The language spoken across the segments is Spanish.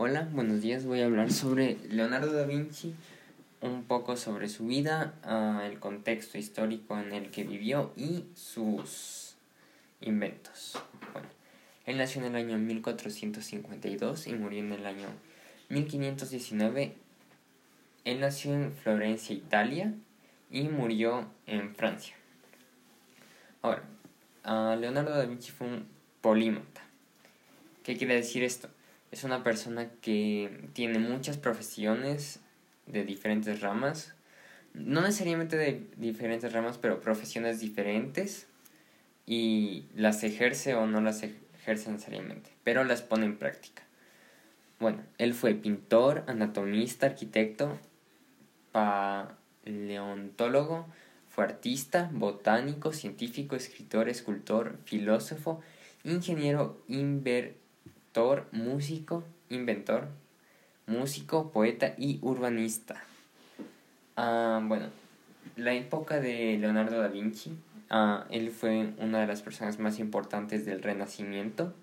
Hola, buenos días. Voy a hablar sobre Leonardo da Vinci, un poco sobre su vida, uh, el contexto histórico en el que vivió y sus inventos. Bueno, él nació en el año 1452 y murió en el año 1519. Él nació en Florencia, Italia, y murió en Francia. Ahora, uh, Leonardo da Vinci fue un polímata. ¿Qué quiere decir esto? Es una persona que tiene muchas profesiones de diferentes ramas, no necesariamente de diferentes ramas, pero profesiones diferentes y las ejerce o no las ejerce necesariamente, pero las pone en práctica. Bueno, él fue pintor, anatomista, arquitecto, paleontólogo, fue artista, botánico, científico, escritor, escultor, filósofo, ingeniero, inver músico, inventor, músico, poeta y urbanista. Ah, bueno, la época de Leonardo da Vinci, ah, él fue una de las personas más importantes del Renacimiento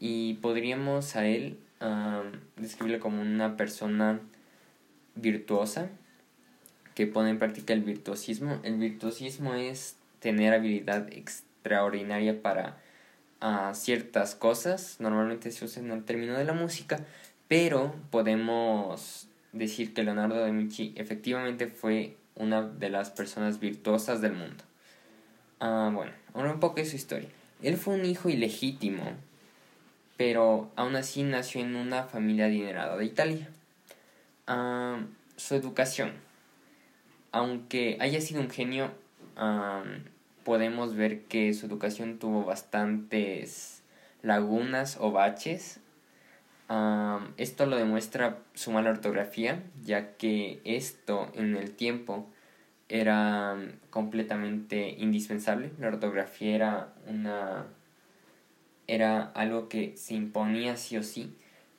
y podríamos a él uh, describirlo como una persona virtuosa que pone en práctica el virtuosismo. El virtuosismo es tener habilidad extraordinaria para a ciertas cosas, normalmente se usa en el término de la música, pero podemos decir que Leonardo da Vinci efectivamente fue una de las personas virtuosas del mundo. Ah, bueno, ahora un poco de su historia. Él fue un hijo ilegítimo, pero aún así nació en una familia adinerada de Italia. Ah, su educación, aunque haya sido un genio, ah, podemos ver que su educación tuvo bastantes lagunas o baches. esto lo demuestra su mala ortografía, ya que esto en el tiempo era completamente indispensable. La ortografía era una era algo que se imponía sí o sí,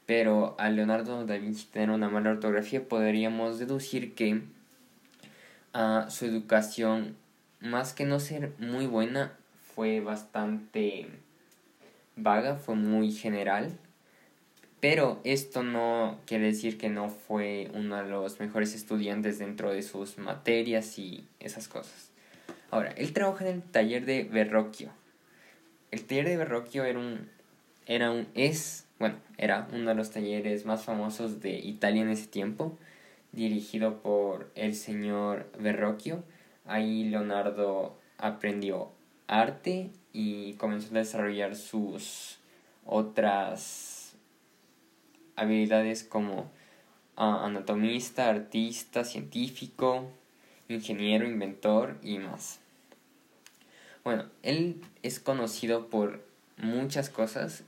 pero a Leonardo da Vinci tener una mala ortografía podríamos deducir que uh, su educación más que no ser muy buena, fue bastante vaga, fue muy general. Pero esto no quiere decir que no fue uno de los mejores estudiantes dentro de sus materias y esas cosas. Ahora, él trabaja en el taller de Verrocchio. El taller de Verrocchio era un, era un, es, bueno, era uno de los talleres más famosos de Italia en ese tiempo, dirigido por el señor Verrocchio Ahí Leonardo aprendió arte y comenzó a desarrollar sus otras habilidades como ah, anatomista, artista, científico, ingeniero, inventor y más. Bueno, él es conocido por muchas cosas,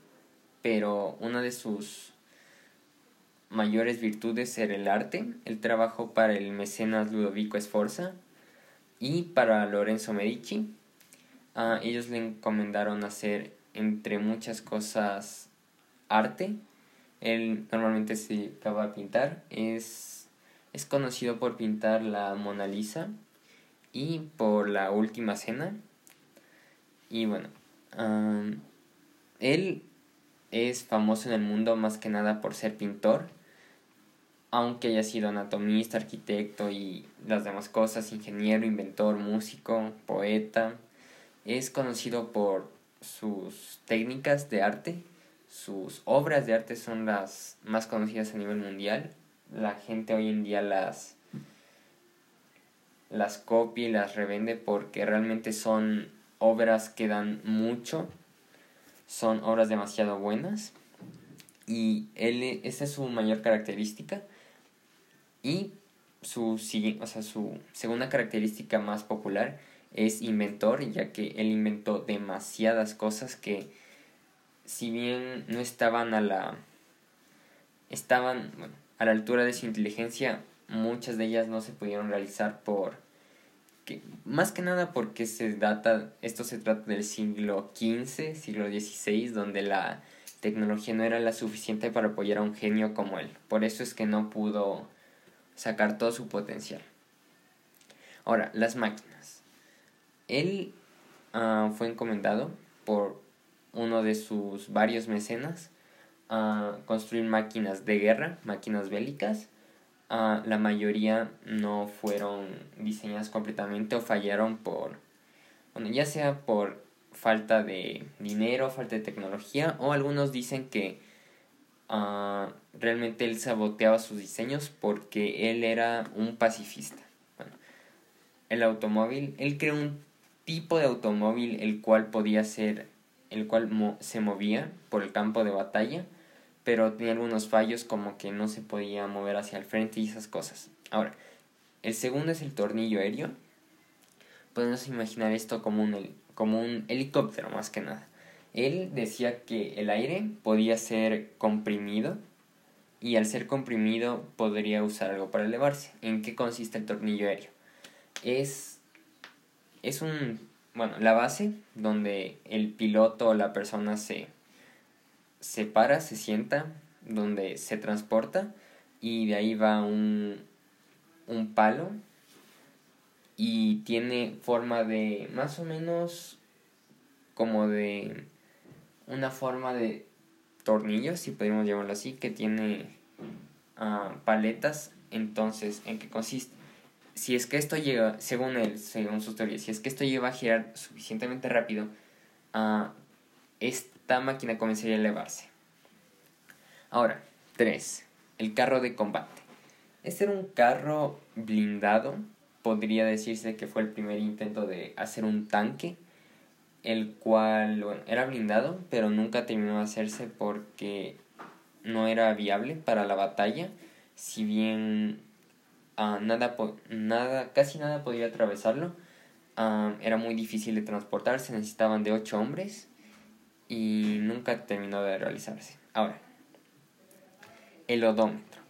pero una de sus mayores virtudes era el arte. Él trabajó para el mecenas Ludovico Sforza y para Lorenzo Medici, ellos le encomendaron hacer, entre muchas cosas, arte. Él normalmente se acaba a pintar. Es, es conocido por pintar la Mona Lisa y por la Última Cena. Y bueno, él es famoso en el mundo más que nada por ser pintor aunque haya sido anatomista, arquitecto y las demás cosas, ingeniero, inventor, músico, poeta, es conocido por sus técnicas de arte, sus obras de arte son las más conocidas a nivel mundial. La gente hoy en día las las copia y las revende porque realmente son obras que dan mucho, son obras demasiado buenas. Y él, esa es su mayor característica y su, o sea, su segunda característica más popular es inventor, ya que él inventó demasiadas cosas que si bien no estaban a la estaban bueno, a la altura de su inteligencia, muchas de ellas no se pudieron realizar por que, más que nada porque se data esto se trata del siglo XV, siglo XVI, donde la tecnología no era la suficiente para apoyar a un genio como él. Por eso es que no pudo sacar todo su potencial. Ahora, las máquinas. Él uh, fue encomendado por uno de sus varios mecenas a construir máquinas de guerra, máquinas bélicas. Ah, la mayoría no fueron diseñadas completamente o fallaron por, bueno, ya sea por falta de dinero, falta de tecnología, o algunos dicen que ah, realmente él saboteaba sus diseños porque él era un pacifista. El automóvil, él creó un tipo de automóvil el cual podía ser, el cual se movía por el campo de batalla, pero tenía algunos fallos como que no se podía mover hacia el frente y esas cosas. Ahora, el segundo es el tornillo aéreo. Podemos imaginar esto como un, como un helicóptero más que nada. Él decía que el aire podía ser comprimido y al ser comprimido podría usar algo para elevarse. ¿En qué consiste el tornillo aéreo? Es, es un, bueno, la base donde el piloto o la persona se, se para, se sienta, donde se transporta y de ahí va un, un palo y tiene forma de más o menos como de una forma de tornillo, si podemos llamarlo así, que tiene ah, paletas. Entonces, ¿en qué consiste? Si es que esto llega, según él, según sus teorías, si es que esto lleva a girar suficientemente rápido, uh, esta máquina comenzaría a elevarse. Ahora, 3. El carro de combate. Este era un carro blindado podría decirse que fue el primer intento de hacer un tanque, el cual era blindado, pero nunca terminó de hacerse porque no era viable para la batalla, si bien uh, nada, nada, casi nada podía atravesarlo, uh, era muy difícil de transportar, se necesitaban de ocho hombres y nunca terminó de realizarse. Ahora, el odómetro.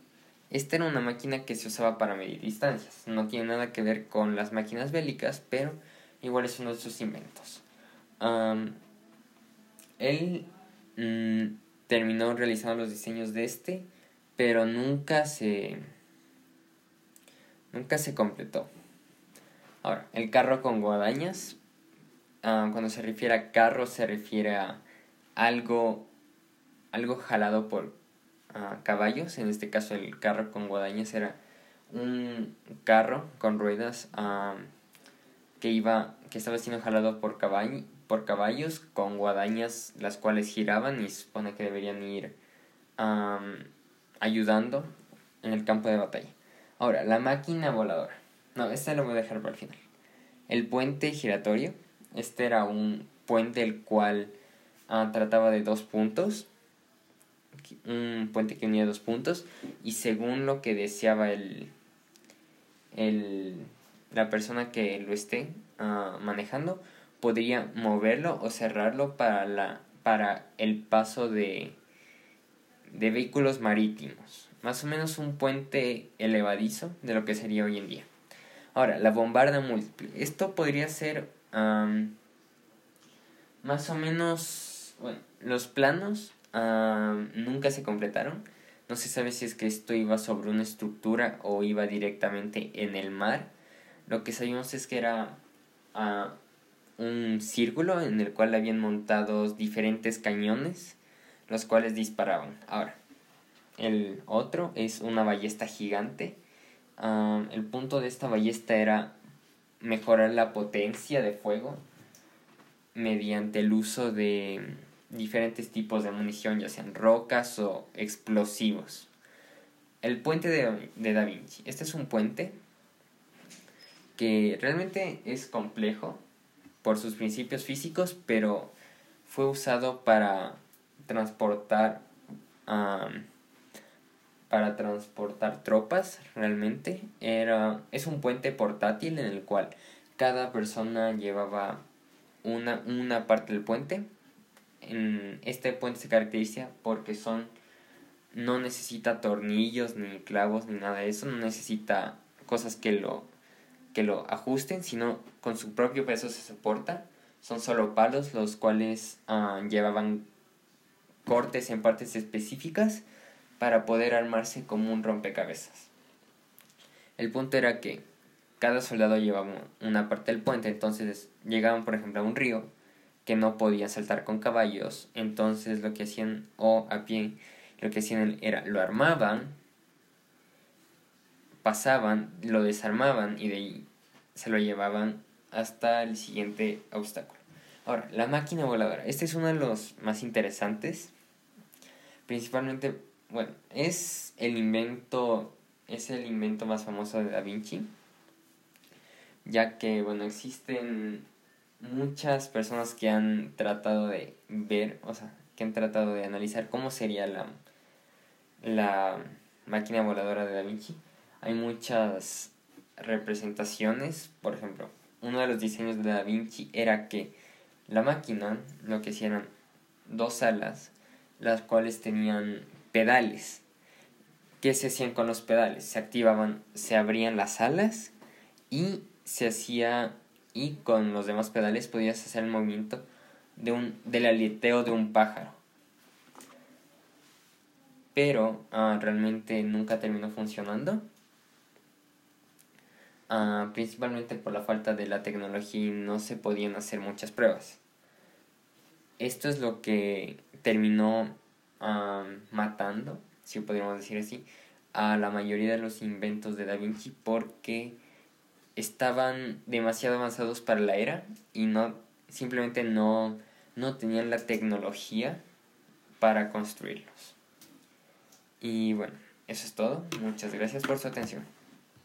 Esta era una máquina que se usaba para medir distancias. No tiene nada que ver con las máquinas bélicas, pero igual es uno de sus inventos. Él mm, terminó realizando los diseños de este, pero nunca se nunca se completó. Ahora, el carro con guadañas. cuando se refiere a carro se refiere a algo algo jalado por caballos, en este caso el carro con guadañas era un carro con ruedas que iba que estaba siendo jalado por, por caballos con guadañas las cuales giraban y supone que deberían ir ayudando en el campo de batalla. Ahora, la máquina voladora. No, esta la voy a dejar para el final. El puente giratorio. Este era un puente el cual ah, trataba de dos puntos un puente que unía dos puntos y según lo que deseaba el, el la persona que lo esté ah, manejando podría moverlo o cerrarlo para la para el paso de de vehículos marítimos más o menos un puente elevadizo de lo que sería hoy en día ahora la bombarda múltiple esto podría ser más o menos bueno los planos nunca se completaron. No se sabe si es que esto iba sobre una estructura o iba directamente en el mar. Lo que sabemos es que era ah, un círculo en el cual habían montados diferentes cañones, los cuales disparaban. Ahora, el otro es una ballesta gigante. el punto de esta ballesta era mejorar la potencia de fuego mediante el uso de diferentes tipos de munición, ya sean rocas o explosivos. El puente de, de Da Vinci. Este es un puente que realmente es complejo por sus principios físicos, pero fue usado para transportar para transportar tropas realmente. Era es un puente portátil en el cual cada persona llevaba una, una parte del puente. En este puente se caracteriza porque son no necesita tornillos ni clavos ni nada de eso, no necesita cosas que lo que lo ajusten, sino con su propio peso se soporta. Son solo palos los cuales ah, llevaban cortes en partes específicas para poder armarse como un rompecabezas. El punto era que cada soldado llevaba una parte del puente, entonces llegaban por ejemplo a un río que no podían saltar con caballos, entonces lo que hacían, o a pie, lo que hacían era lo armaban, pasaban, lo desarmaban y de ahí se lo llevaban hasta el siguiente obstáculo. Ahora, la máquina voladora. Este es uno de los más interesantes. Principalmente, bueno, es el invento, es el invento más famoso de Da Vinci. Ya que, bueno, existen muchas personas que han tratado de ver, o sea, que han tratado de analizar cómo sería la, la máquina voladora de Da Vinci. Hay muchas representaciones, por ejemplo, uno de los diseños de Da Vinci era que la máquina lo que hacían dos alas, las cuales tenían pedales. ¿Qué se hacían con los pedales? Se activaban, se abrían las alas y se hacía y con los demás pedales podías hacer el movimiento de un, del aleteo de un pájaro. Pero ah, realmente nunca terminó funcionando. Ah, principalmente por la falta de la tecnología y no se podían hacer muchas pruebas. Esto es lo que terminó ah, matando, si podríamos decir así, a la mayoría de los inventos de Da Vinci porque estaban demasiado avanzados para la era y no simplemente no, no tenían la tecnología para construirlos. Y bueno, eso es todo. Muchas gracias por su atención.